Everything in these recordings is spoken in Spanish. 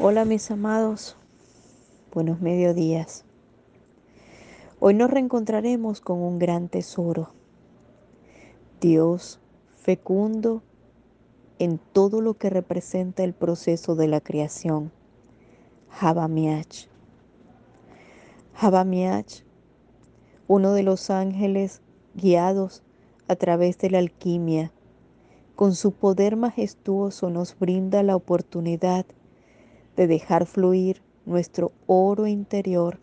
Hola mis amados, buenos mediodías. Hoy nos reencontraremos con un gran tesoro. Dios fecundo en todo lo que representa el proceso de la creación. Habamiach. Habamiach, uno de los ángeles guiados a través de la alquimia, con su poder majestuoso nos brinda la oportunidad de dejar fluir nuestro oro interior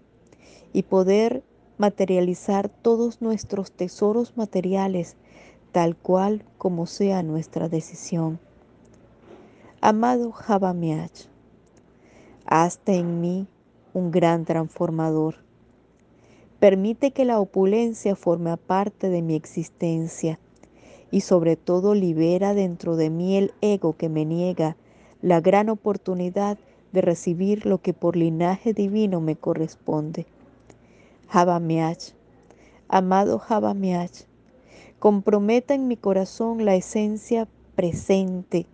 y poder materializar todos nuestros tesoros materiales tal cual como sea nuestra decisión. Amado Jabamiach, hazte en mí un gran transformador. Permite que la opulencia forme parte de mi existencia y sobre todo libera dentro de mí el ego que me niega la gran oportunidad de recibir lo que por linaje divino me corresponde. Jabamiach, amado Jabamiach, comprometa en mi corazón la esencia presente,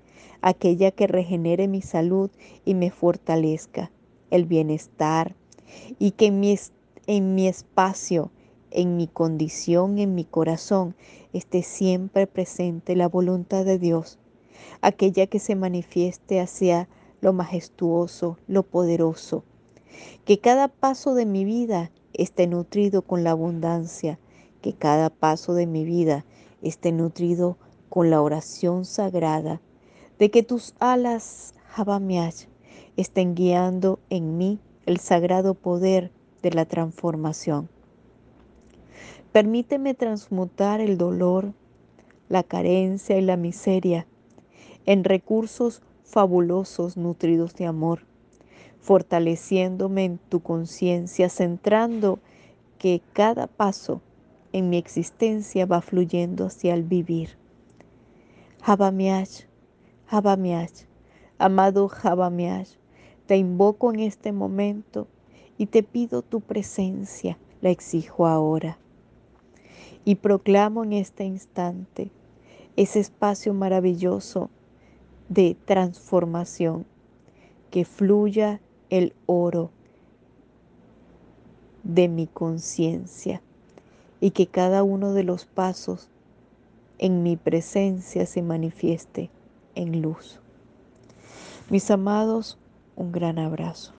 aquella que regenere mi salud y me fortalezca, el bienestar, y que en mi, en mi espacio, en mi condición, en mi corazón, esté siempre presente la voluntad de Dios, aquella que se manifieste hacia lo majestuoso, lo poderoso. Que cada paso de mi vida esté nutrido con la abundancia, que cada paso de mi vida esté nutrido con la oración sagrada, de que tus alas, Jabamiach, estén guiando en mí el sagrado poder de la transformación. Permíteme transmutar el dolor, la carencia y la miseria en recursos fabulosos nutridos de amor, fortaleciéndome en tu conciencia, centrando que cada paso en mi existencia va fluyendo hacia el vivir. Jabamiach, Jabamiach, amado Jabamiach, te invoco en este momento y te pido tu presencia, la exijo ahora. Y proclamo en este instante ese espacio maravilloso de transformación, que fluya el oro de mi conciencia y que cada uno de los pasos en mi presencia se manifieste en luz. Mis amados, un gran abrazo.